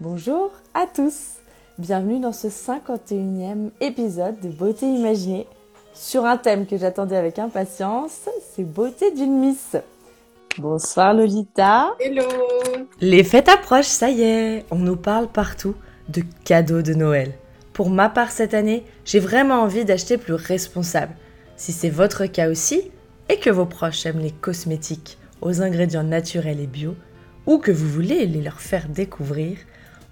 Bonjour à tous Bienvenue dans ce 51e épisode de Beauté Imaginée sur un thème que j'attendais avec impatience, c'est Beauté d'une Miss. Bonsoir Lolita Hello Les fêtes approchent, ça y est, on nous parle partout de cadeaux de Noël. Pour ma part cette année, j'ai vraiment envie d'acheter plus responsable. Si c'est votre cas aussi, et que vos proches aiment les cosmétiques aux ingrédients naturels et bio, ou que vous voulez les leur faire découvrir,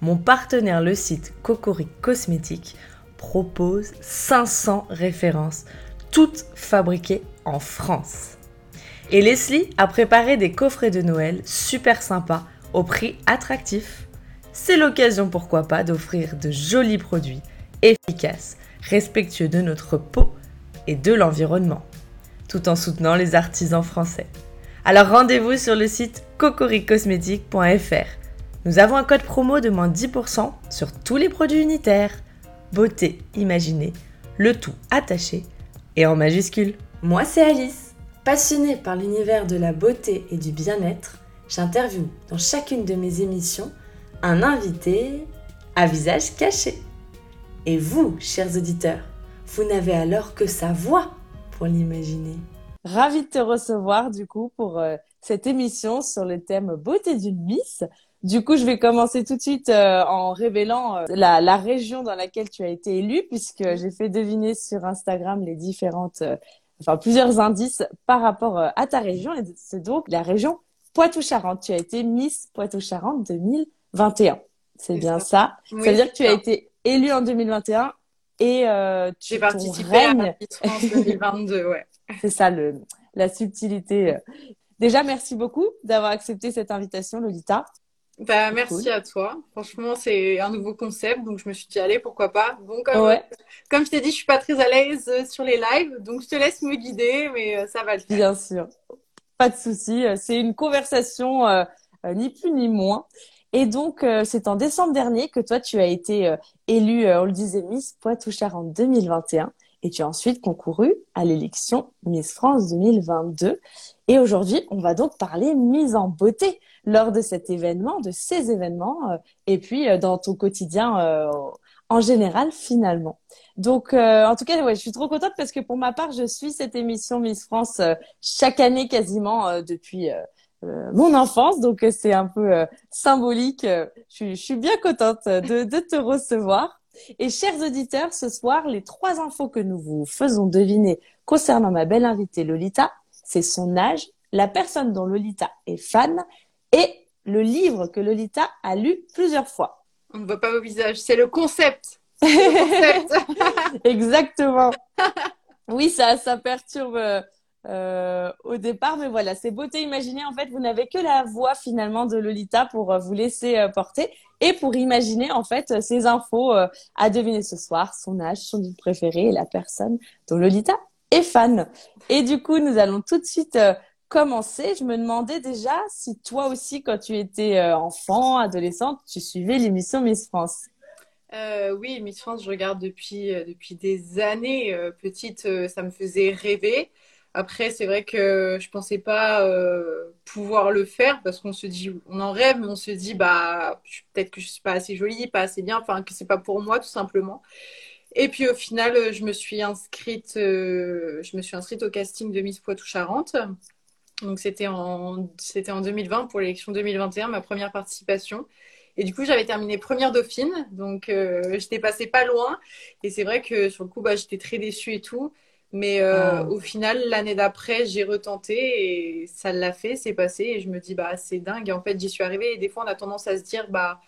mon partenaire, le site Cocoric Cosmétiques, propose 500 références, toutes fabriquées en France. Et Leslie a préparé des coffrets de Noël super sympas, au prix attractif. C'est l'occasion, pourquoi pas, d'offrir de jolis produits efficaces, respectueux de notre peau et de l'environnement, tout en soutenant les artisans français. Alors rendez-vous sur le site cocoricosmétique.fr nous avons un code promo de moins 10% sur tous les produits unitaires. Beauté imaginée, le tout attaché et en majuscule. Moi c'est Alice. Passionnée par l'univers de la beauté et du bien-être, j'interviewe dans chacune de mes émissions un invité à visage caché. Et vous, chers auditeurs, vous n'avez alors que sa voix pour l'imaginer. Ravie de te recevoir du coup pour euh, cette émission sur le thème beauté d'une Miss. Du coup, je vais commencer tout de suite euh, en révélant euh, la, la, région dans laquelle tu as été élue, puisque j'ai fait deviner sur Instagram les différentes, euh, enfin plusieurs indices par rapport à ta région, et c'est donc la région Poitou-Charentes. Tu as été Miss Poitou-Charentes 2021. C'est bien ça. ça. veut dire que tu as été élue en 2021 et tu j'ai participé à la Miss France 2022, ouais. c'est ça le la subtilité. Déjà, merci beaucoup d'avoir accepté cette invitation, Lolita. Bah, merci à toi. Franchement, c'est un nouveau concept, donc je me suis dit, allez, pourquoi pas. Bon, comme, comme je t'ai dit, je suis pas très à l'aise euh, sur les lives, donc je te laisse me guider, mais euh, ça va le faire. Bien sûr. Pas de souci. Euh, c'est une conversation, ni plus ni moins. Et donc, c'est en décembre dernier que toi, tu as été élue, on le disait, Miss Poitou-Charentes 2021. Et tu as ensuite concouru à l'élection Miss France 2022. Et aujourd'hui, on va donc parler mise en beauté lors de cet événement, de ces événements, euh, et puis euh, dans ton quotidien euh, en général finalement. Donc, en tout cas, ouais, je suis trop contente parce que pour ma part, je suis cette émission Miss France chaque année quasiment depuis mon enfance. Donc, c'est un peu symbolique. Je, suis bien contente de, de te recevoir. Et chers auditeurs, ce soir, les trois infos que nous vous faisons deviner concernant ma belle invitée Lolita, c'est son âge, la personne dont Lolita est fan et le livre que Lolita a lu plusieurs fois. On ne voit pas vos visages, c'est le concept. Exactement. Oui, ça, ça perturbe euh, au départ, mais voilà, c'est beauté imaginée. En fait, vous n'avez que la voix finalement de Lolita pour euh, vous laisser euh, porter et pour imaginer en fait ces infos à deviner ce soir, son âge, son livre préféré et la personne dont Lolita est fan. Et du coup, nous allons tout de suite commencer, je me demandais déjà si toi aussi, quand tu étais euh, enfant, adolescente, tu suivais l'émission Miss France. Euh, oui, Miss France, je regarde depuis, euh, depuis des années. petite, ça me faisait rêver. Après, c'est vrai que je pensais pas pouvoir le faire parce qu'on se dit, on en rêve, mais on se dit, bah, peut-être que je suis pas assez jolie, pas assez bien, enfin, que c'est pas pour moi, tout simplement. Et puis au final, je me suis inscrite, je me suis inscrite au casting de Miss Poitou-Charentes. Donc c'était en, c'était en 2020 pour l'élection 2021, ma première participation. Et du coup, j'avais terminé première dauphine, donc euh, j'étais passée pas loin. Et c'est vrai que sur le coup, bah, j'étais très déçue et tout. Mais euh, ah. au final, l'année d'après, j'ai retenté et ça l'a fait, c'est passé. Et je me dis, bah, c'est dingue. Et en fait, j'y suis arrivée. Et des fois, on a tendance à se dire, bah,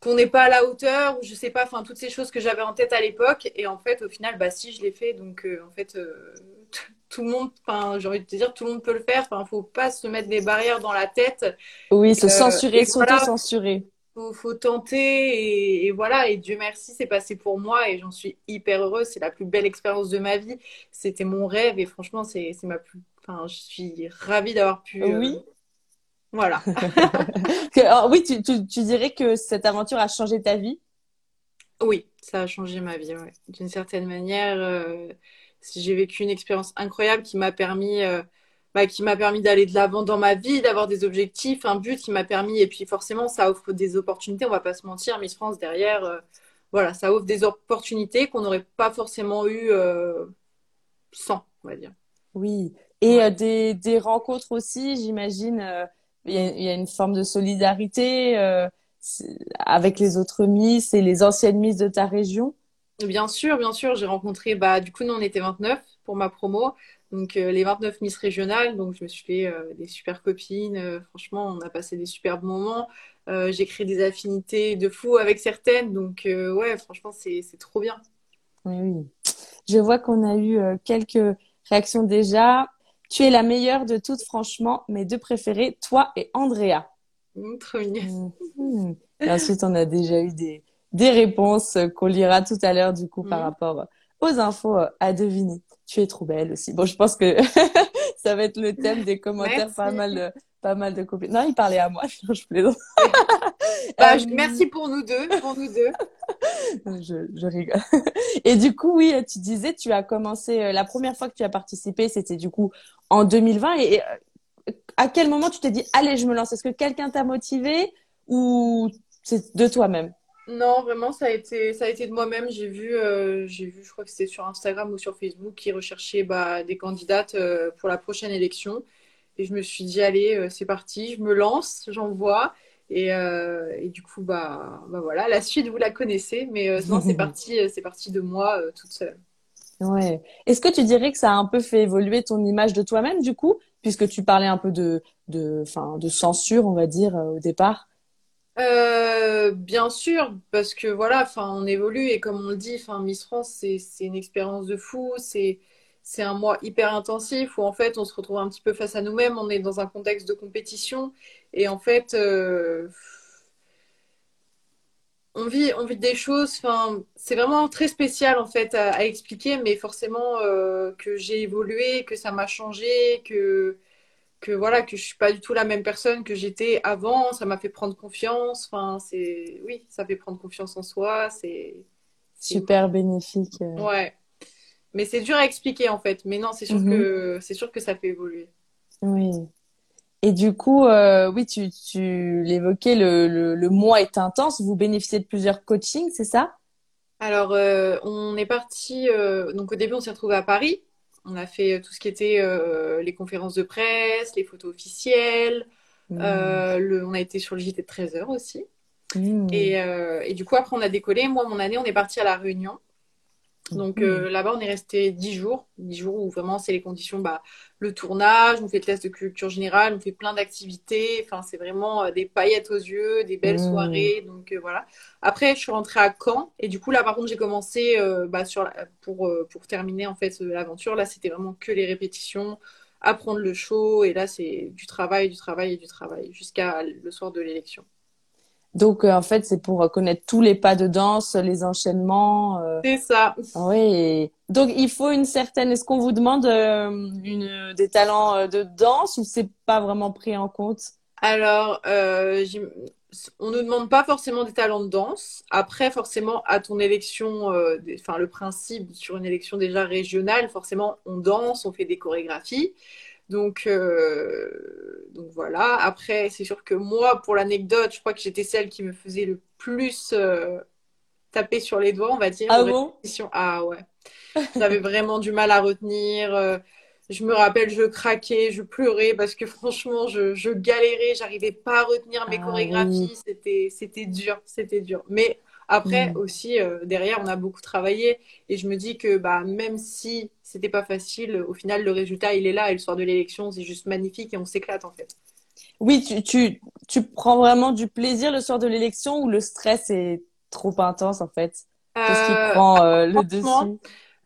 qu'on n'est pas à la hauteur ou je sais pas, enfin, toutes ces choses que j'avais en tête à l'époque. Et en fait, au final, bah, si, je l'ai fait. Donc, euh, en fait, tout le monde, enfin, j'ai envie de te dire, tout le monde peut le faire. Enfin, faut pas se mettre des barrières dans la tête. Oui, se euh, censurer, s'auto-censurer. Faut, faut tenter et, voilà. Et Dieu merci, c'est passé pour moi et j'en suis hyper heureuse. C'est la plus belle expérience de ma vie. C'était mon rêve et franchement, c'est ma plus. Enfin, je suis ravie d'avoir pu. Euh, oui. Voilà. oui, tu, tu, tu, dirais que cette aventure a changé ta vie? Oui, ça a changé ma vie, ouais. d'une certaine manière. Euh, j'ai vécu une expérience incroyable qui m'a permis euh, bah, qui m'a permis d'aller de l'avant dans ma vie, d'avoir des objectifs, un but qui m'a permis. Et puis forcément, ça offre des opportunités. On va pas se mentir, Miss France derrière, euh, voilà, ça offre des opportunités qu'on n'aurait pas forcément eu euh, sans, on va dire. Oui. Et euh, des, des rencontres aussi, j'imagine. Il y, y, a une forme de solidarité avec les autres Miss et les anciennes Miss de ta région. Bien sûr, bien sûr. J'ai rencontré, bah, du coup, nous, on était 29 pour ma promo. Donc euh, les 29 Miss régionales, donc je me suis fait euh, des super copines. Euh, franchement, on a passé des superbes moments. j'ai créé des affinités de fou avec certaines. Donc ouais, franchement, c'est trop bien. Oui, oui. Je vois qu'on a eu quelques réactions déjà. Tu es la meilleure de toutes, franchement. Mes deux préférées, toi et Andrea. Mmh, trop mignon. Mmh. Et ensuite, on a déjà eu des, des réponses qu'on lira tout à l'heure, du coup, par mmh. rapport aux infos à deviner tu es trop belle aussi. Bon, je pense que ça va être le thème des commentaires, pas mal, de, pas mal de copines. Non, il parlait à moi, je plaisante. bah, euh, merci pour nous deux, pour nous deux. je, je rigole. Et du coup, oui, tu disais, tu as commencé, euh, la première fois que tu as participé, c'était du coup en 2020. Et, euh, à quel moment tu t'es dit, allez, je me lance? Est-ce que quelqu'un t'a motivé ou c'est de toi-même? Non, vraiment, ça a été, ça a été de moi-même. J'ai vu, euh, j'ai vu, je crois que c'était sur Instagram ou sur Facebook, qui recherchaient bah, des candidates euh, pour la prochaine élection. Et je me suis dit, allez, euh, c'est parti, je me lance, j'envoie. Et, et du coup, bah, bah voilà, la suite, vous la connaissez. Mais non, c'est parti, c'est parti de moi toute seule. Ouais. Est-ce que tu dirais que ça a un peu fait évoluer ton image de toi-même, du coup, puisque tu parlais un peu de, de, de censure, on va dire, au départ? Euh, bien sûr, parce que voilà, enfin, on évolue et comme on le dit, enfin, Miss France, c'est une expérience de fou, c'est c'est un mois hyper intensif où en fait on se retrouve un petit peu face à nous-mêmes, on est dans un contexte de compétition et en fait euh, on vit on vit des choses, enfin, c'est vraiment très spécial en fait à, expliquer, mais forcément euh, que j'ai évolué, que ça m'a changé, que que voilà que je suis pas du tout la même personne que j'étais avant. Ça m'a fait prendre confiance. Enfin c'est oui ça fait prendre confiance en soi. C'est super bénéfique euh. ouais. Mais c'est dur à expliquer en fait. Mais non c'est sûr mhm. que c'est sûr que ça fait évoluer. Oui. Et du coup euh, oui tu tu l'évoquais le, le, mois est intense. Vous bénéficiez de plusieurs coachings c'est ça? Alors euh, on est parti donc au début on s'est retrouvé à Paris on a fait euh, tout ce qui était euh, les conférences de presse, les photos officielles. Mmh. Euh, on a été sur le JT de 13h aussi. Mmh. Et, et, du coup, après, on a décollé. Moi, mon année, on est parti à La Réunion. Donc euh, là-bas, on est resté dix jours, dix jours où vraiment c'est les conditions, bah, le tournage, on fait le test de culture générale, on fait plein d'activités. Enfin, c'est vraiment euh, des paillettes aux yeux, des belles mmh. soirées. Donc euh, voilà. Après, je suis rentrée à Caen et du coup là, par contre, j'ai commencé bah, sur pour pour terminer en fait l'aventure. Là, c'était vraiment que les répétitions, apprendre le show et là, c'est du travail, du travail et du travail jusqu'à le soir de l'élection. Donc euh, en fait, c'est pour connaître tous les pas de danse, les enchaînements. Euh. C'est ça. Oui. Donc il faut une certaine. Est-ce qu'on vous demande euh, une des talents de danse ou c'est pas vraiment pris en compte? Alors, on ne demande pas forcément des talents de danse. Après, forcément, à ton élection, enfin le principe sur une élection déjà régionale, forcément, on danse, on fait des chorégraphies. Donc, euh, donc voilà. Après, c'est sûr que moi, pour l'anecdote, je crois que j'étais celle qui me faisait le plus euh, taper sur les doigts, on va dire. Ah bon? Ah ouais. J'avais vraiment du mal à retenir. Euh, je me rappelle, je craquais, je pleurais parce que franchement, je, je galérais, j'arrivais pas à retenir mes ah chorégraphies. C'était, c'était dur, c'était dur. Mais après mm. aussi, euh, derrière, on a beaucoup travaillé et je me dis que bah, même si c'était pas facile, au final, le résultat, il est là et le soir de l'élection, c'est juste magnifique et on s'éclate en fait. Oui, tu, tu, tu prends vraiment du plaisir le soir de l'élection ou le stress est trop intense en fait? Qu'est-ce qui euh, prend euh, le dessus?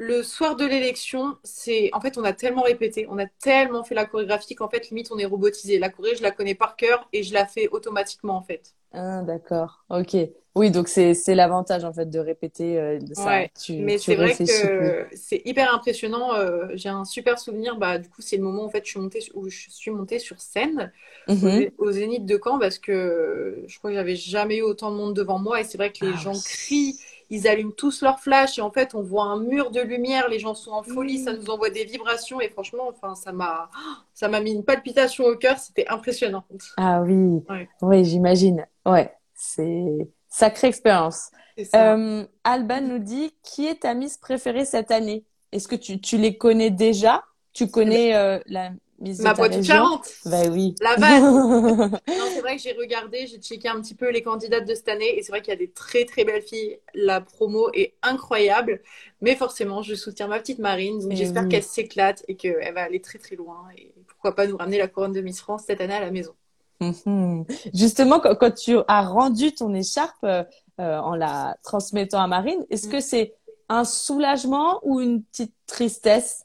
Le soir de l'élection, c'est en fait on a tellement répété, on a tellement fait la chorégraphie qu'en fait limite on est robotisé. La choré, je la connais par cœur et je la fais automatiquement en fait. Ah d'accord, ok. Oui, donc c'est l'avantage en fait de répéter euh, ça. Ouais, mais c'est vrai que c'est hyper impressionnant. Euh, j'ai un super souvenir. Bah du coup c'est le moment en fait je suis montée où je suis montée sur scène au, Zénith de Caen parce que je crois que j'avais jamais eu autant de monde devant moi et c'est vrai que les ah gens crient ils allument tous leur flash et en fait, on voit un mur de lumière, les gens sont en folie, ça nous envoie des vibrations et franchement, enfin, ça m'a, ça m'a mis une palpitation au cœur, c'était impressionnant. Ah oui, oui, j'imagine. Ouais, c'est sacrée expérience. Euh, Alban nous dit qui est ta Miss préférée cette année? Est-ce que tu, tu les connais déjà? Tu connais euh, la Ma poitou Charente. Bah oui. La base. non, c'est vrai que j'ai regardé, j'ai checké un petit peu les candidates de cette année et c'est vrai qu'il y a des très très belles filles. La promo est incroyable, mais forcément, je soutiens ma petite Marine, donc eh j'espère qu'elle s'éclate et qu'elle va aller très très loin et pourquoi pas nous ramener la couronne de Miss France cette année à la maison. Justement, quand, tu as rendu ton écharpe euh, en la transmettant à Marine, est-ce mm. que c'est un soulagement ou une petite tristesse?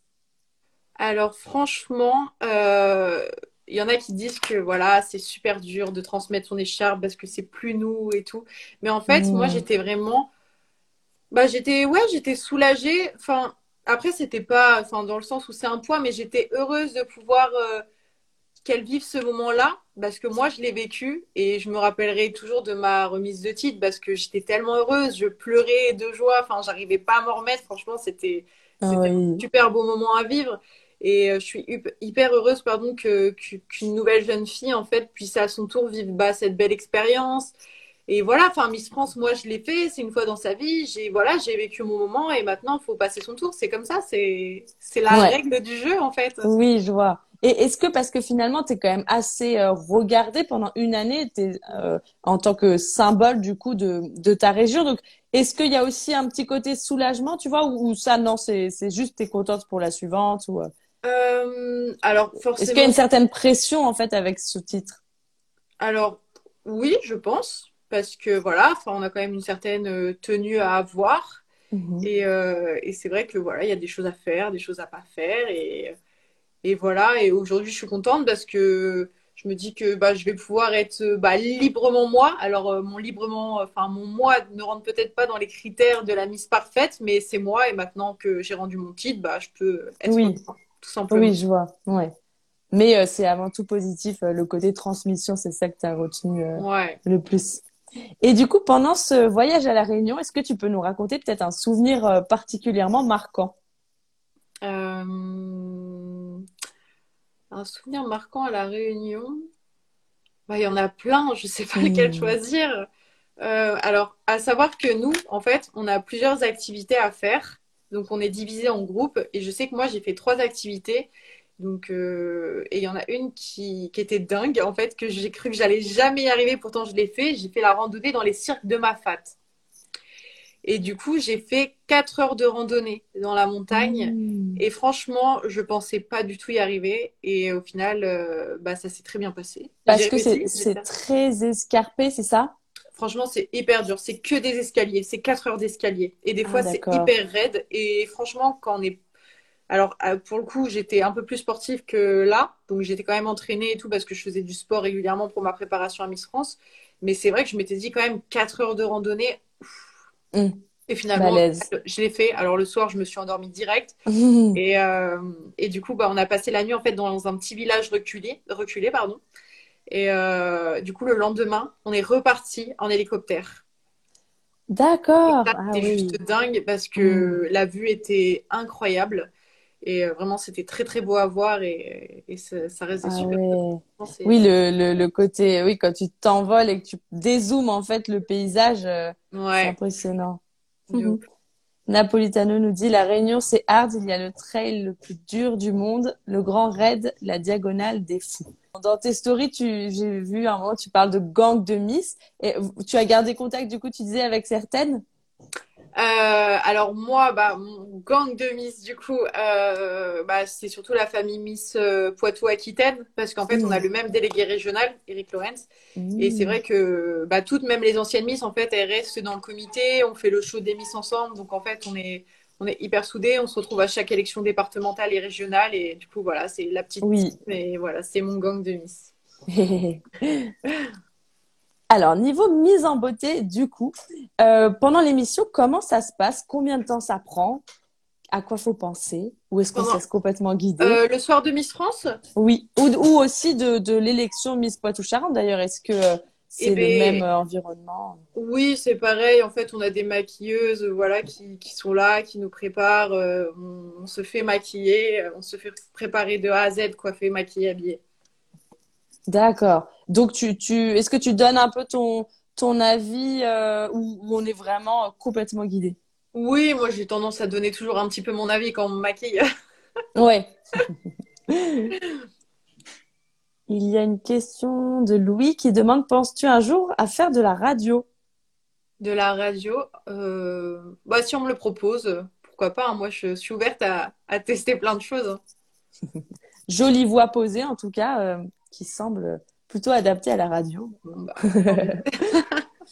Alors franchement, euh, il y en a qui disent que voilà, c'est super dur de transmettre son écharpe parce que c'est plus nous et tout. Mais en fait, moi, j'étais vraiment, bah j'étais, ouais, j'étais soulagée. Enfin, après, c'était pas, enfin, dans le sens où c'est un poids, mais j'étais heureuse de pouvoir euh, qu'elle vive ce moment-là parce que moi, je l'ai vécu et je me rappellerai toujours de ma remise de titre parce que j'étais tellement heureuse, je pleurais de joie. Enfin, j'arrivais pas à m'en remettre. Franchement, c'était, ah un super beau moment à vivre. Et euh, je suis hyper heureuse pardon, que, qu'une nouvelle jeune fille en fait puisse à son tour vivre bah, cette belle expérience. Et voilà, enfin Miss France, moi je l'ai fait, c'est une fois dans sa vie, j'ai voilà, j'ai vécu mon moment et maintenant il faut passer son tour. C'est comme ça, c'est c'est la règle du jeu en fait. Oui, je vois. Et est-ce que parce que finalement tu es quand même assez euh, regardée pendant une année, es, euh, en tant que symbole du coup de, de ta région, donc est-ce qu'il y a aussi un petit côté soulagement, tu vois, ou, ça non, c'est c'est juste t'es contente pour la suivante ou euh, alors forcément. Est-ce qu'il y a une certaine pression en fait avec ce titre? Alors oui, je pense, parce que voilà, on a quand même une certaine euh, tenue à avoir, mhm. et, euh, et c'est vrai que voilà, il y a des choses à faire, des choses à pas faire, et, et voilà. Et aujourd'hui, je suis contente parce que je me dis que bah, je vais pouvoir être bah, librement moi. Alors mon librement, enfin mon moi ne rentre peut-être pas dans les critères de la mise parfaite, mais c'est moi et maintenant que j'ai rendu mon titre, bah, je peux être oui. Oui, je vois. Ouais. Mais euh, c'est avant tout positif. Euh, le côté transmission, c'est ça que tu as retenu euh, le plus. Et du coup, pendant ce voyage à La Réunion, est-ce que tu peux nous raconter peut-être un souvenir particulièrement marquant? Un souvenir marquant à La Réunion? Bah, Il y en a plein, je ne sais pas lequel hmm. choisir. alors, à savoir que nous, en fait, on a plusieurs activités à faire. Donc on est divisé en groupes et je sais que moi j'ai fait trois activités. Donc euh, et il y en a une qui, qui, était dingue en fait que j'ai cru que j'allais jamais y arriver. Pourtant je l'ai fait. J'ai fait la randonnée dans les cirques de Mafat. Et du coup j'ai fait quatre heures de randonnée dans la montagne. Mmh. Et franchement je pensais pas du tout y arriver. Et au final euh, bah ça s'est très bien passé. Parce que c'est très escarpé, c'est ça? Franchement, c'est hyper dur. C'est que des escaliers. C'est 4 heures d'escalier. Et des ah, fois, c'est hyper raide. Et franchement, quand on est. Alors, euh, pour le coup, j'étais un peu plus sportive que là. Donc, j'étais quand même entraînée et tout parce que je faisais du sport régulièrement pour ma préparation à Miss France. Mais c'est vrai que je m'étais dit quand même 4 heures de randonnée. Mmh. Et finalement, je l'ai fait. Alors, le soir, je me suis endormie direct. Et, euh, et, du coup, bah, on a passé la nuit en fait dans un petit village reculé, reculé pardon. Et euh, du coup, le lendemain, on est reparti en hélicoptère. D'accord. Ah c'était juste dingue parce que hmm. la vue était incroyable. Et euh, vraiment, c'était très très beau à voir et, et ça, ça restait ah super. Oui, le, le, le, côté, oui, quand tu t'envoles et que tu dézoomes en fait le paysage, euh, c'est impressionnant. Napolitano nous dit la Réunion c'est hard, il y a le trail le plus dur du monde, le grand raid, la diagonale des fous. Dans tes stories, j'ai vu un moment, tu parles de gang de Miss. Et tu as gardé contact, du coup, tu disais, avec certaines? Euh, alors moi, bah, mon gang de Miss, du coup, euh, bah, c'est surtout la famille Miss euh, Poitou-Aquitaine, parce qu'en fait, on a mmh. le même délégué régional, Eric Lorenz. Et c'est mmh. vrai que bah, toutes, même les anciennes Miss, en fait, elles restent dans le comité, on fait le show des Miss ensemble. Donc en fait, on est, on est hyper soudés, on se retrouve à chaque élection départementale et régionale. Et du coup, voilà, c'est la petite. Oui. Mais voilà, c'est mon gang de Miss. Alors, niveau mise en beauté, du coup, euh, pendant l'émission, comment ça se passe? Combien de temps ça prend? À quoi faut penser? Ou est-ce qu'on se laisse complètement guider euh, Le soir de Miss France? Oui, ou, ou aussi de, de l'élection Miss Poitou-Charentes. D'ailleurs, est-ce que c'est le ben, même euh, environnement? Oui, c'est pareil. En fait, on a des maquilleuses, euh, voilà, qui, qui sont là, qui nous préparent. euh, on, on se fait maquiller, euh, on se fait préparer de A à Z, coiffer, maquiller, habiller. D'accord. Donc, tu, tu, est-ce que tu donnes un peu ton, ton avis euh, ou, ou on est vraiment euh, complètement guidé? Oui, moi j'ai tendance à donner toujours un petit peu mon avis quand on me maquille. Ouais. Il y a une question de Louis qui demande, penses-tu un jour à faire de la radio? De la radio, euh, bah si on me le propose, pourquoi pas, hein. Moi je suis ouverte à, à tester plein de choses. hein. Jolie voix posée, en tout cas, euh, qui semble plutôt adaptée à la radio. Bah.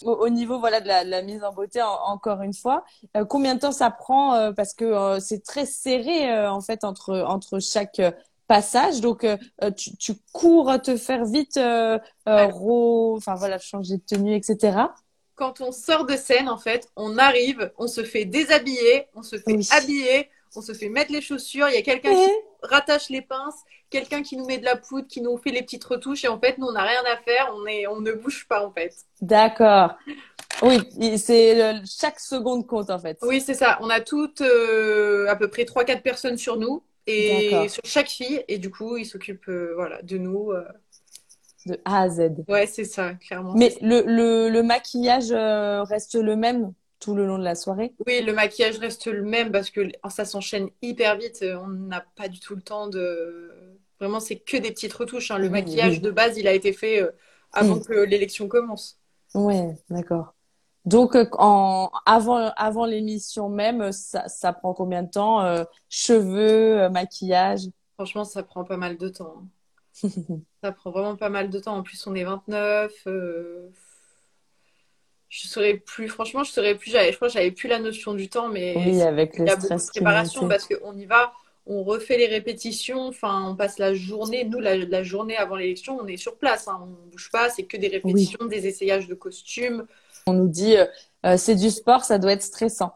Au, au niveau, voilà, de la, de la mise en beauté, en- encore une fois, euh, combien de temps ça prend? euh, parce que euh, c'est très serré, euh, en fait, entre, entre chaque euh, passage. Donc, euh, tu, tu cours te faire vite, euh, euh, Ouais. ro- enfin, voilà, changer de tenue, etc. Quand on sort de scène, en fait, on arrive, on se fait déshabiller, on se fait Oui. habiller, on se fait mettre les chaussures, il y a quelqu'un qui rattache les pinces, quelqu'un qui nous met de la poudre, qui nous fait les petites retouches, et en fait, nous, on n'a rien à faire, on est, on ne bouge pas, en fait. D'accord. Oui, c'est chaque seconde compte, en fait. Oui, c'est ça. On a toutes euh, à peu près trois quatre personnes sur nous, et sur chaque fille, et du coup, ils s'occupent, euh, voilà, de nous. euh. De A à Z. Ouais, c'est ça, clairement. Mais le, le, le maquillage reste le même? Tout le long de la soirée? Oui, le maquillage reste le même parce que ça s'enchaîne hyper vite. On n'a pas du tout le temps de... Vraiment, c'est que des petites retouches, hein. Le Oui, maquillage oui. de base, il a été fait euh, avant que l'élection commence. Ouais, d'accord. Donc, euh, en, avant, avant l'émission même, ça, ça prend combien de temps? euh, cheveux, euh, maquillage? Franchement, ça prend pas mal de temps. hein. Ça prend vraiment pas mal de temps. En plus, on est 29. euh, Je saurais plus, franchement, je saurais plus. Je crois que j'avais plus la notion du temps, mais Oui, avec il y a beaucoup de préparation parce qu'on y va, on refait les répétitions. Enfin, on passe la journée. Nous, la, la journée avant l'élection, on est sur place. Hein, on bouge pas. C'est que des Oui. répétitions, des essayages de costumes. On nous dit, euh, euh, c'est du sport, ça doit être stressant.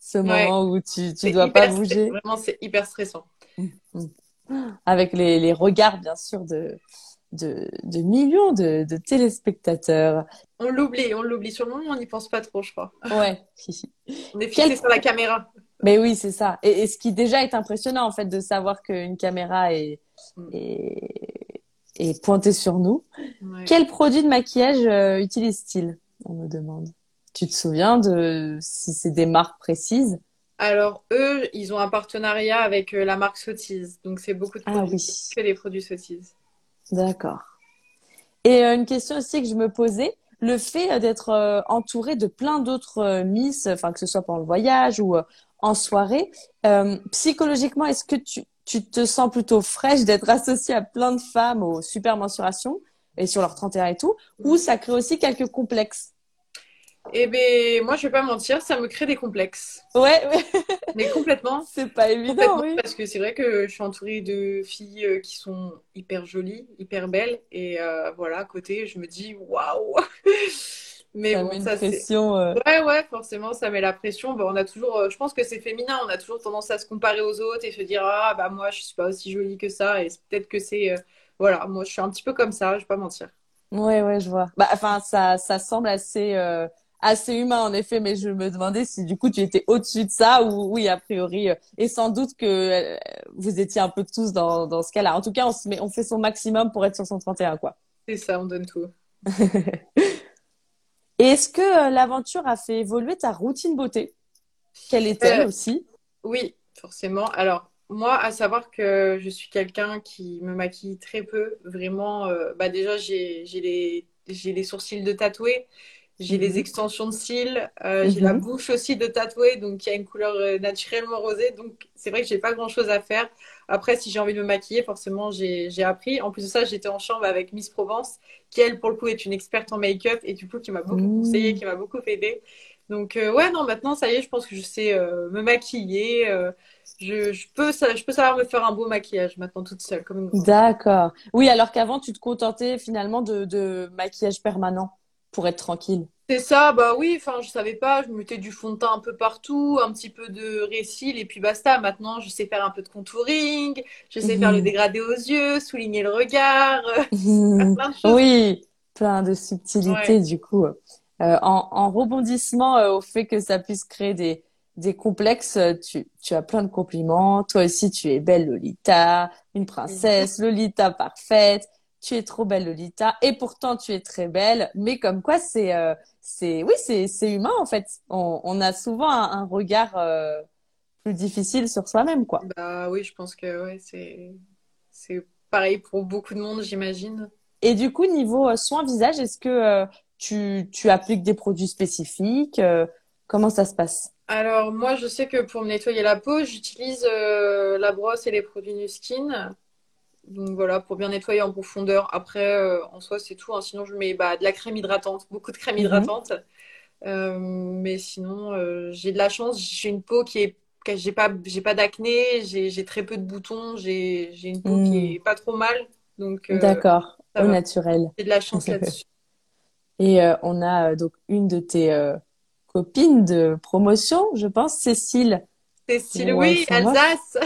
Ce Ouais, moment où tu, tu dois pas hyper, bouger. vraiment, c'est hyper stressant. Avec les, les regards, bien sûr, de, de, de millions de, de téléspectateurs. On l'oublie, on l'oublie. Sur le moment, on n'y pense pas trop, je crois. Ouais. On est Quel fixé sur la caméra. Mais oui, c'est ça. Et, et ce qui déjà est impressionnant, en fait, de savoir qu'une caméra est, Mm. est, est pointée sur nous. Ouais. Quel produit de maquillage euh, utilise-t-il? On me demande. Tu te souviens de si c'est des marques précises? Alors, eux, ils ont un partenariat avec euh, la marque Sotiz. Donc, c'est beaucoup de Ah produits, oui, que des produits Sotiz. D'accord. Et euh, une question aussi que je me posais, le fait euh, d'être euh, entouré de plein d'autres Miss, enfin que ce soit pendant le voyage ou en soirée, psychologiquement, est-ce que tu, tu te sens plutôt fraîche d'être associée à plein de femmes aux super mensurations et sur leur 31 et tout, ou ça crée aussi quelques complexes? Eh ben, moi, je vais pas mentir, ça me crée des complexes. Ouais, ouais, Mais complètement. c'est pas évident, Complètement, oui. parce que c'est vrai que je suis entourée de filles euh, qui sont hyper jolies, hyper belles. Et euh, voilà, à côté, je me dis, waouh! Mais Ça bon, met une ça, pression. euh, Ouais, ouais, forcément, ça met la pression. Bon, on a toujours, je pense que c'est féminin, on a toujours tendance à se comparer aux autres et se dire, ah, bah, moi, je suis pas aussi jolie que ça. Et peut-être que c'est. Voilà, moi, je suis un petit peu comme ça, je vais pas mentir. Ouais, ouais, je vois. Bah, enfin, ça, ça semble assez, euh, assez humain, en effet, mais je me demandais si, du coup, tu étais au-dessus de ça ou, oui, a priori, euh, et sans doute que euh, vous étiez un peu tous dans, dans ce cas-là. En tout cas, on se met, on fait son maximum pour être sur son 31, quoi. C'est ça, on donne tout. Est-ce que euh, l'aventure a fait évoluer ta routine beauté? Quelle est-elle Euh, aussi? Oui, forcément. Alors, moi, à savoir que je suis quelqu'un qui me maquille très peu. Vraiment, euh, bah déjà, j'ai, j'ai les, j'ai les sourcils de tatoués, j'ai les Mhm, extensions de cils, euh, j'ai la mhm. bouche aussi de tatouée, donc il y a une couleur euh, naturellement rosée. Donc, c'est vrai que j'ai pas grand-chose à faire. Après, si j'ai envie de me maquiller, forcément, j'ai, appris. En plus de ça, j'étais en chambre avec Miss Provence, qui, elle, pour le coup, est une experte en make-up et du coup, qui m'a beaucoup conseillé, Mmh. qui m'a beaucoup aidé. Donc, euh, ouais, non, maintenant, ça y est, je pense que je sais euh, me maquiller. je, je peux, je peux savoir me faire un beau maquillage maintenant toute seule. D'accord. Oui, alors qu'avant, tu te contentais finalement de, de maquillage permanent pour être tranquille. C'est ça, bah oui, enfin, je savais pas, je me mettais du fond de teint un peu partout, un petit peu de récil et puis basta. Maintenant, je sais faire un peu de contouring, je sais faire le Mhm. dégradé aux yeux, souligner le regard, euh, faire plein de choses. Oui, plein de subtilités du coup. Euh, en, en, rebondissement euh, au fait que ça puisse créer des, des complexes, tu, tu as plein de compliments. Toi aussi, tu es belle Lolita, une princesse, Lolita parfaite. Tu es trop belle Lolita et pourtant tu es très belle. Mais comme quoi, c'est c'est oui, c'est c'est humain en fait. On, on a souvent un, un regard plus difficile sur soi-même quoi. Bah oui, je pense que ouais, c'est c'est pareil pour beaucoup de monde, j'imagine. Et du coup, niveau soins visage, est-ce que tu, tu appliques des produits spécifiques euh, Comment ça se passe? Alors, moi, je sais que pour me nettoyer la peau, j'utilise euh, la brosse et les produits Nuskin. Donc voilà, pour bien nettoyer en profondeur. Après, euh, en soi, c'est tout. Hein. Sinon, je mets bah, de la crème hydratante, beaucoup de crème mhm. hydratante. mais sinon, j'ai de la chance. J'ai une peau qui est j'ai pas j'ai pas d'acné j'ai très peu de boutons j'ai une peau qui mhm. est pas trop mal donc d'accord au naturel j'ai de la chance là-dessus et euh, on a euh, donc une de tes euh, copines de promotion, je pense, Cécile. Cécile, oui, Alsace.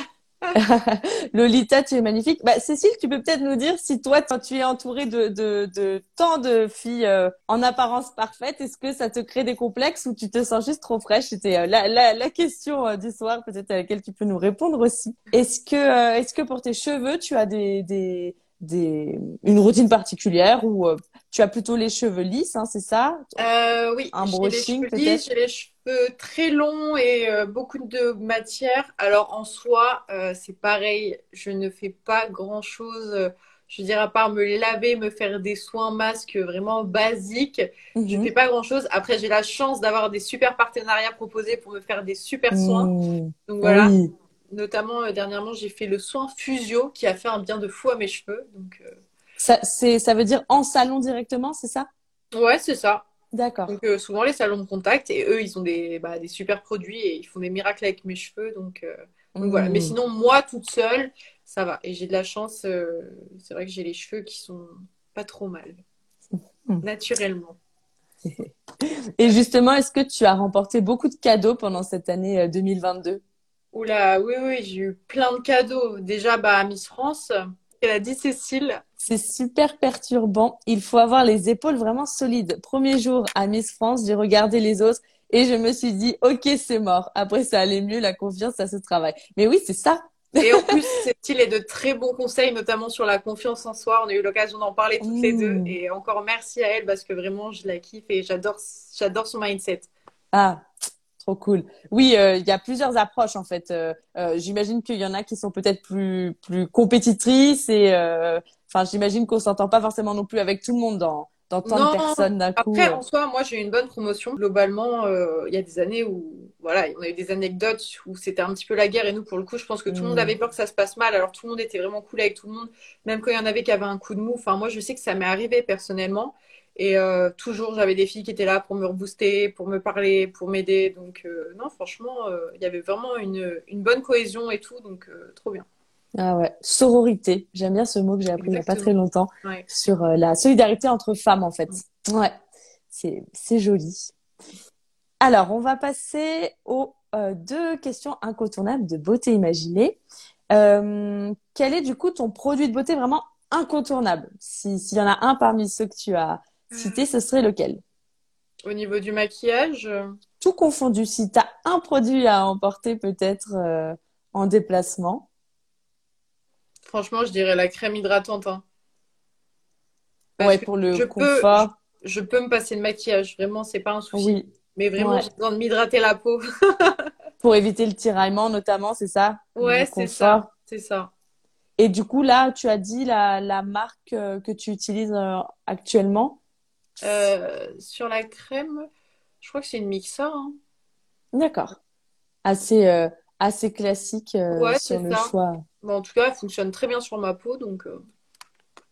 Lolita, tu es magnifique. Bah, Cécile, tu peux peut-être nous dire si toi, tu es entourée de, de, de tant de filles en apparence parfaite, est-ce que ça te crée des complexes ou tu te sens juste trop fraîche? C'était la, la, la, question du soir, peut-être à laquelle tu peux nous répondre aussi. Est-ce que, est-ce que pour tes cheveux, tu as des, des, des, une routine particulière ou euh, tu as plutôt les cheveux lisses, hein, c'est ça? Euh, Oui, un brushing peut-être? J'ai les cheveux très longs et euh, beaucoup de matière. Alors en soi, c'est pareil, je ne fais pas grand-chose. je dirais à part me laver, me faire des soins masques vraiment basiques, je ne je mhm. fais pas grand-chose. Après, j'ai la chance d'avoir des super partenariats proposés pour me faire des super soins. Mmh. Donc voilà. Notamment, euh, dernièrement, j'ai fait le soin Fusio qui a fait un bien de fou à mes cheveux. Donc, euh, ça, ça veut dire en salon directement, c'est ça? Ouais, c'est ça. D'accord. Donc, euh, souvent, les salons de contact, et eux, ils ont des, bah, des super produits et ils font des miracles avec mes cheveux. Donc, voilà. Mais mmh. sinon, moi, toute seule, ça va. Et j'ai de la chance. c'est vrai que j'ai les cheveux qui sont pas trop mal. Mmh. Naturellement. Et justement, est-ce que tu as remporté beaucoup de cadeaux pendant cette année 2022 Oula, oui, oui, j'ai eu plein de cadeaux. Déjà, bah, à Miss France, elle a dit Cécile. C'est super perturbant. Il faut avoir les épaules vraiment solides. Premier jour à Miss France, j'ai regardé les os et je me suis dit, ok, c'est mort. Après, ça allait mieux, la confiance, ça se travaille. Mais oui, c'est ça. Et en plus, Cécile est de très bons conseils, notamment sur la confiance en soi. On a eu l'occasion d'en parler toutes les deux. Mmh. Et encore merci à elle parce que vraiment, je la kiffe et j'adore, j'adore son mindset. Ah, Trop cool. Oui, euh, il y a plusieurs approches en fait. Euh, euh, j'imagine qu'il y en a qui sont peut-être plus plus compétitrices et enfin j'imagine qu'on s'entend pas forcément non plus avec tout le monde dans dans tant de personnes d'un coup. Après en soi, moi j'ai eu une bonne promotion. Globalement, il y a des années où voilà, on a eu des anecdotes où c'était un petit peu la guerre et nous pour le coup, je pense que tout le monde mm. avait peur que ça se passe mal. Alors tout le monde était vraiment cool avec tout le monde, même quand il y en avait qui avaient un coup de mou. Enfin moi je sais que ça m'est arrivé personnellement. Et euh, toujours, j'avais des filles qui étaient là pour me rebooster, pour me parler, pour m'aider. Donc, euh, non, franchement, euh, il y avait vraiment une, une, bonne cohésion et tout. Donc, trop bien. Ah ouais, sororité. J'aime bien ce mot que j'ai appris il n'y a pas très longtemps sur la solidarité entre femmes, en fait. Ouais, c'est joli. Alors, on va passer aux deux questions incontournables de beauté imaginée. quel est du coup ton produit de beauté vraiment incontournable? S'il y en a un parmi ceux que tu as citer, ce serait lequel? Au niveau du maquillage Tout confondu. Si tu as un produit à emporter peut-être euh, en déplacement Franchement, je dirais la crème hydratante. Hein. ouais, pour le confort. je, peux me passer le maquillage, vraiment, c'est pas un souci. Oui. Mais vraiment, j'ai besoin de m'hydrater la peau. pour éviter le tiraillement, notamment, c'est ça? Ouais, c'est ça. C'est ça. Et du coup, là, tu as dit la, la marque euh, que tu utilises euh, actuellement? Euh, sur la crème, je crois que c'est une Mixa. Hein. D'accord. Assez, euh, assez classique sur le choix. En tout cas, elle fonctionne très bien sur ma peau, donc.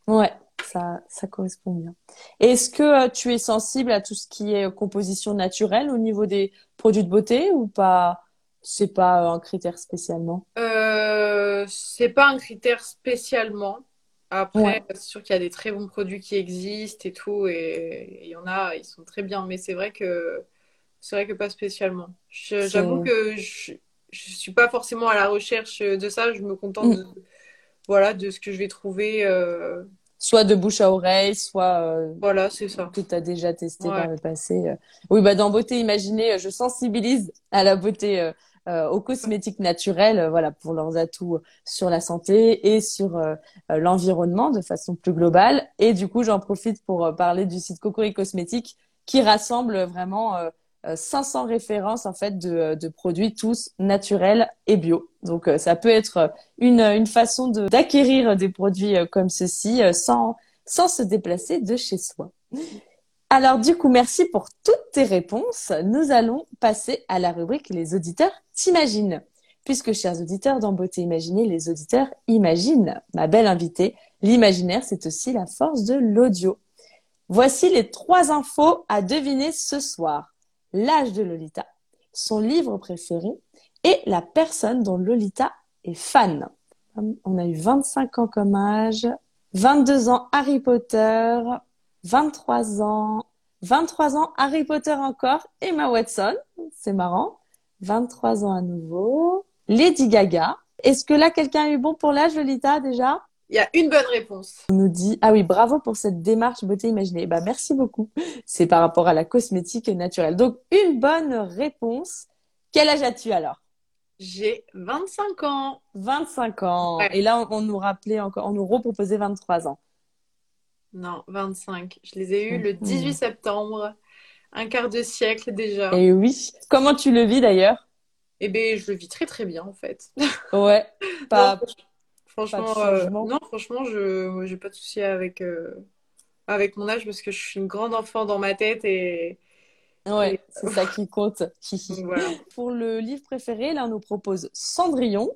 Ouais, ça, ça correspond bien. Est-ce que tu es sensible à tout ce qui est composition naturelle au niveau des produits de beauté ou pas C'est pas un critère spécialement? C'est pas un critère spécialement. Après, c'est sûr qu'il y a des très bons produits qui existent et tout, et il y en a, ils sont très bien, mais c'est vrai que c'est vrai que pas spécialement. J'avoue que je, je suis pas forcément à la recherche de ça, je me contente mm. de, voilà, de ce que je vais trouver. Euh, soit de bouche à oreille, soit voilà, c'est ça. que tu as déjà testé par le passé. Oui, bah dans Beauté Imaginée, je sensibilise à la beauté euh, aux cosmétiques naturels, euh, voilà, pour leurs atouts sur la santé et sur euh, l'environnement de façon plus globale. Et du coup, j'en profite pour parler du site Cocori Cosmétiques qui rassemble vraiment 500 références en fait de, de, produits tous naturels et bio. Donc ça peut être une, une façon d'acquérir des produits comme ceci sans, sans se déplacer de chez soi. Alors du coup, merci pour toutes tes réponses. Nous allons passer à la rubrique Les auditeurs t'imaginent. Puisque, chers auditeurs, dans Beauté Imaginée, les auditeurs imaginent. Ma belle invitée, l'imaginaire, c'est aussi la force de l'audio. Voici les trois infos à deviner ce soir. L'âge de Lolita, son livre préféré et la personne dont Lolita est fan. On a eu 25 ans comme âge, 22 ans Harry Potter, 23 ans, 23 ans, Harry Potter encore, Emma Watson, c'est marrant, 23 ans à nouveau, Lady Gaga. Est-ce que là, quelqu'un a eu bon pour l'âge, Lolita, déjà? Il y a une bonne réponse. On nous dit, ah oui, bravo pour cette démarche beauté imaginée. Bah, merci beaucoup. C'est par rapport à la cosmétique naturelle. Donc, une bonne réponse. Quel âge as-tu alors? J'ai 25 ans. 25 ans. Et là, on, on, nous rappelait encore, on nous reproposait 23 ans. Non, 25. Je les ai eus le 18 mhm. septembre. Un quart de siècle déjà. Et oui. Comment tu le vis d'ailleurs? Eh bien, je le vis très très bien en fait. Ouais. Pas. Franchement, euh, non, franchement, je n'ai pas de souci avec, euh, avec mon âge parce que je suis une grande enfant dans ma tête et. Ouais, c'est ça qui compte. Pour le livre préféré, là, on nous propose Cendrillon.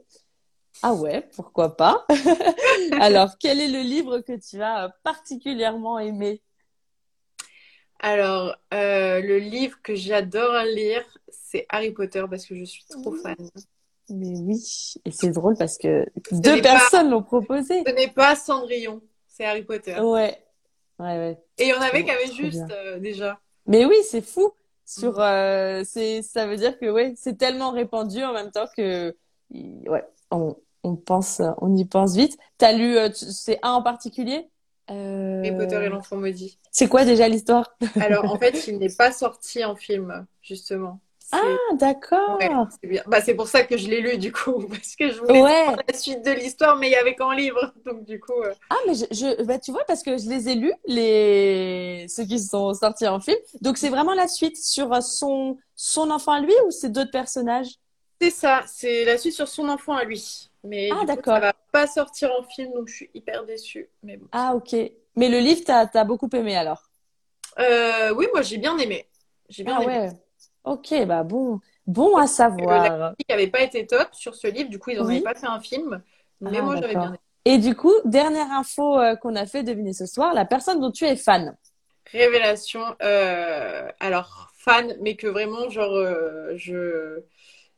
Ah ouais, pourquoi pas? Alors, quel est le livre que tu as particulièrement aimé? Alors, euh, le livre que j'adore lire, c'est Harry Potter parce que je suis trop fan. Mais oui, et c'est drôle parce que deux personnes l'ont proposé. Ce n'est pas Cendrillon, c'est Harry Potter. Ouais. Ouais, ouais. Et il y en avait qui avaient juste euh, déjà. Mais oui, c'est fou. Sur, mmh. euh, c'est, ça veut dire que ouais, c'est tellement répandu en même temps que, ouais, on, on pense, on y pense vite. T'as lu, euh, c'est un en particulier? Euh... Harry Potter et l'enfant maudit. C'est quoi déjà l'histoire? Alors en fait, il n'est pas sorti en film, justement. Ah d'accord. c'est bien. Bah, c'est pour ça que je l'ai lu du coup, parce que je voulais ouais. la suite de l'histoire, mais il y avait qu'en livre, donc du coup. Euh. Ah mais je, bah, tu vois parce que je les ai lus les ceux qui sont sortis en film, donc c'est vraiment la suite sur son son enfant à lui ou c'est d'autres personnages? C'est ça, c'est la suite sur son enfant à lui. Mais ah, d'accord. ça va pas sortir en film, donc je suis hyper déçue. Mais Ah, ok. Mais le livre, t'as as beaucoup aimé alors? Euh, Oui, moi j'ai bien aimé. J'ai bien ah, aimé. ouais. Ok, bah bon, bon à savoir. Critique n'avait pas été top sur ce livre, du coup ils n'en avaient pas fait un film. Mais ah, moi j'avais bien aimé. Et du coup, dernière info euh, qu'on a fait deviner ce soir, la personne dont tu es fan. Révélation, euh, alors fan, mais que vraiment genre je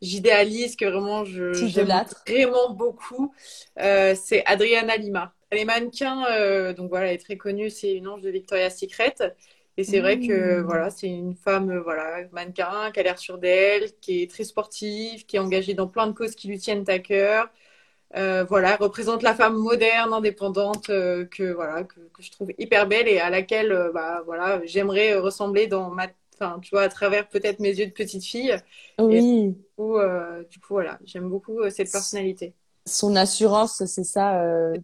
j'idéalise, que vraiment je j'aime vraiment beaucoup, euh, c'est Adriana Lima. Elle est mannequin, euh, donc voilà, elle est très connue, c'est une ange de Victoria's Secret. Et c'est vrai que mmh. voilà, c'est une femme euh, voilà mannequin qui a l'air sûre d'elle, qui est très sportive, qui est engagée dans plein de causes qui lui tiennent à cœur. Euh, voilà, représente la femme moderne, indépendante, euh, que voilà que, que, je trouve hyper belle et à laquelle euh, bah voilà j'aimerais ressembler dans ma enfin, tu vois, à travers peut-être mes yeux de petite fille. Oui. du, coup, euh, du coup, voilà, j'aime beaucoup cette personnalité. Son assurance, c'est ça,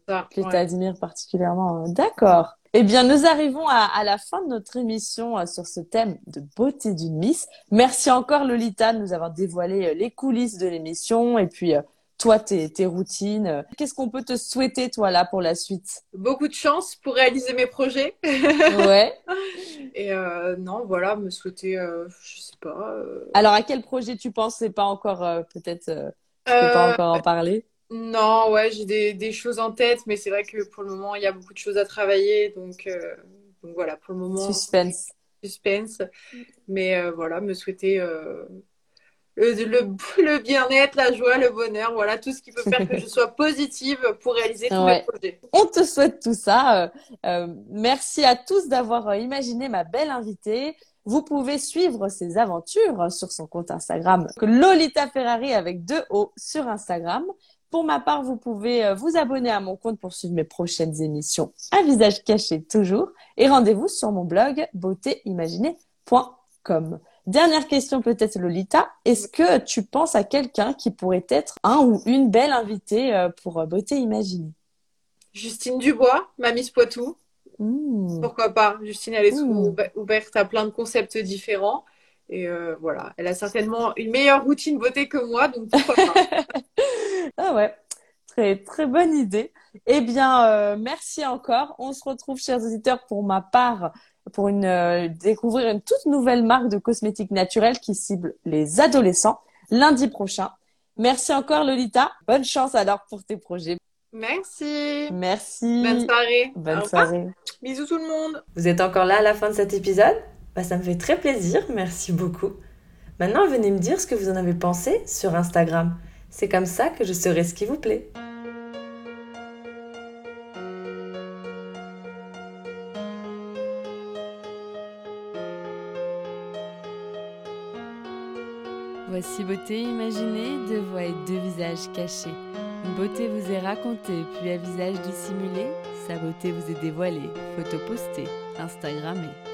que tu admires particulièrement. D'accord. Eh bien, nous arrivons à, à, la fin de notre émission sur ce thème de beauté d'une Miss. Merci encore Lolita de nous avoir dévoilé les coulisses de l'émission et puis toi, tes, tes routines. Qu'est-ce qu'on peut te souhaiter, toi, là, pour la suite? Beaucoup de chance pour réaliser mes projets. ouais. Et euh, non, voilà, me souhaiter, euh, je sais pas. Euh... Alors, à quel projet tu penses? C'est pas encore, euh, peut-être, euh, tu peux pas encore en parler? Non, ouais, j'ai des, des, choses en tête, mais c'est vrai que pour le moment, il y a beaucoup de choses à travailler. Donc, donc voilà, pour le moment. Suspense. Suspense. Mais voilà, me souhaiter le, le, bien-être, la joie, le bonheur, voilà, tout ce qui peut faire que je sois positive pour réaliser tous mes projets. On te souhaite tout ça. Euh, euh merci à tous d'avoir euh, imaginé ma belle invitée. Vous pouvez suivre ses aventures sur son compte Instagram, Lolita Ferrari avec deux O sur Instagram. Pour ma part, vous pouvez euh, vous abonner à mon compte pour suivre mes prochaines émissions Un visage caché toujours. Et rendez-vous sur mon blog beautéimaginée.com. Dernière question peut-être Lolita. Est-ce que tu penses à quelqu'un qui pourrait être un ou une belle invitée euh, pour euh, Beauté Imaginée? Justine Dubois, ma Miss Poitou. Mmh. Pourquoi pas? Justine, elle est mmh. ouverte à plein de concepts différents. Et euh, voilà, elle a certainement une meilleure routine beauté que moi, donc pourquoi pas Ah ouais, très très bonne idée. Eh bien, euh, merci encore. On se retrouve, chers auditeurs, pour ma part, pour une euh, découvrir une toute nouvelle marque de cosmétiques naturels qui cible les adolescents lundi prochain. Merci encore, Lolita. Bonne chance alors pour tes projets. Merci. Merci. Bonne soirée. Bonne soirée. Bisous tout le monde. Vous êtes encore là à la fin de cet épisode? Bah, Ça me fait très plaisir. Merci beaucoup. Maintenant, venez me dire ce que vous en avez pensé sur Instagram. C'est comme ça que je saurai ce qui vous plaît. Voici beauté imaginée, deux voix et deux visages cachés. Une beauté vous est racontée, puis à visage dissimulé, sa beauté vous est dévoilée, photo postée, Instagrammée.